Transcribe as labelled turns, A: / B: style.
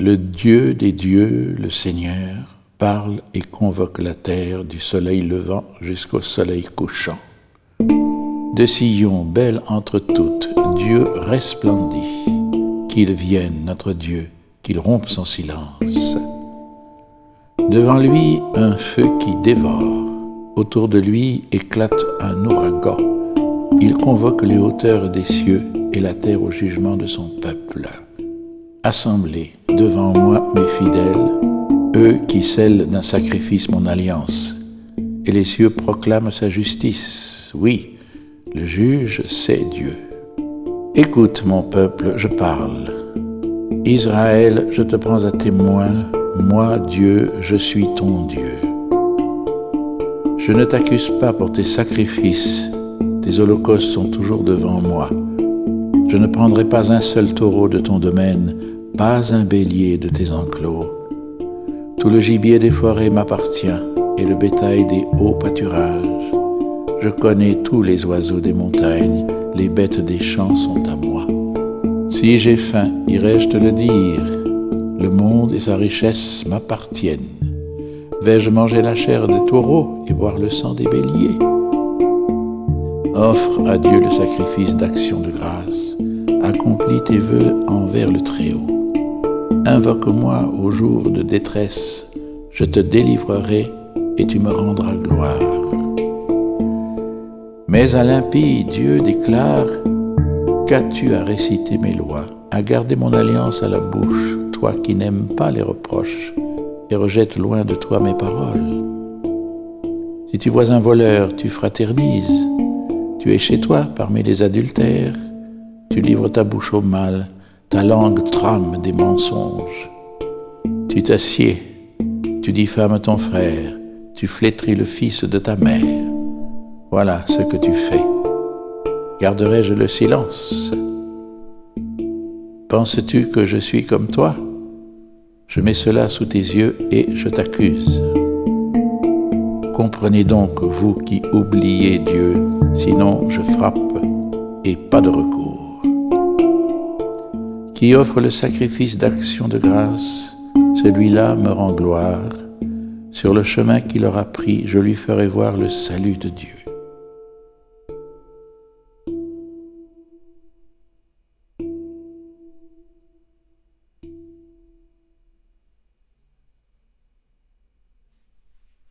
A: Le Dieu des dieux, le Seigneur, parle et convoque la terre du soleil levant jusqu'au soleil couchant. De Sion, belle entre toutes, Dieu resplendit. Qu'il vienne, notre Dieu, qu'il rompe son silence. Devant lui, un feu qui dévore. Autour de lui éclate un ouragan. Il convoque les hauteurs des cieux et la terre au jugement de son peuple. Assemblez devant moi mes fidèles, eux qui scellent d'un sacrifice mon alliance, et les cieux proclament sa justice. Oui, le juge, c'est Dieu. Écoute mon peuple, je parle. Israël, je te prends à témoin, moi Dieu, je suis ton Dieu. Je ne t'accuse pas pour tes sacrifices, tes holocaustes sont toujours devant moi. Je ne prendrai pas un seul taureau de ton domaine, pas un bélier de tes enclos. Tout le gibier des forêts m'appartient et le bétail des hauts pâturages. Je connais tous les oiseaux des montagnes, les bêtes des champs sont à moi. Si j'ai faim, irai-je te le dire, le monde et sa richesse m'appartiennent. Vais-je manger la chair des taureaux et boire le sang des béliers? Offre à Dieu le sacrifice d'action de grâce, accomplis tes vœux envers le Très-Haut. Invoque-moi au jour de détresse, je te délivrerai et tu me rendras gloire. Mais à l'impie, Dieu déclare Qu'as-tu à réciter mes lois, à garder mon alliance à la bouche, toi qui n'aimes pas les reproches et rejettes loin de toi mes paroles. Si tu vois un voleur, tu fraternises, tu es chez toi parmi les adultères, tu livres ta bouche au mal ta langue trame des mensonges. Tu t'assieds, tu diffames ton frère, tu flétris le fils de ta mère. Voilà ce que tu fais. Garderai-je le silence? Penses-tu que je suis comme toi? Je mets cela sous tes yeux et je t'accuse. Comprenez donc, vous qui oubliez Dieu, sinon je frappe et pas de recours qui offre le sacrifice d'action de grâce, celui-là me rend gloire. Sur le chemin qu'il aura pris, je lui ferai voir le salut de Dieu.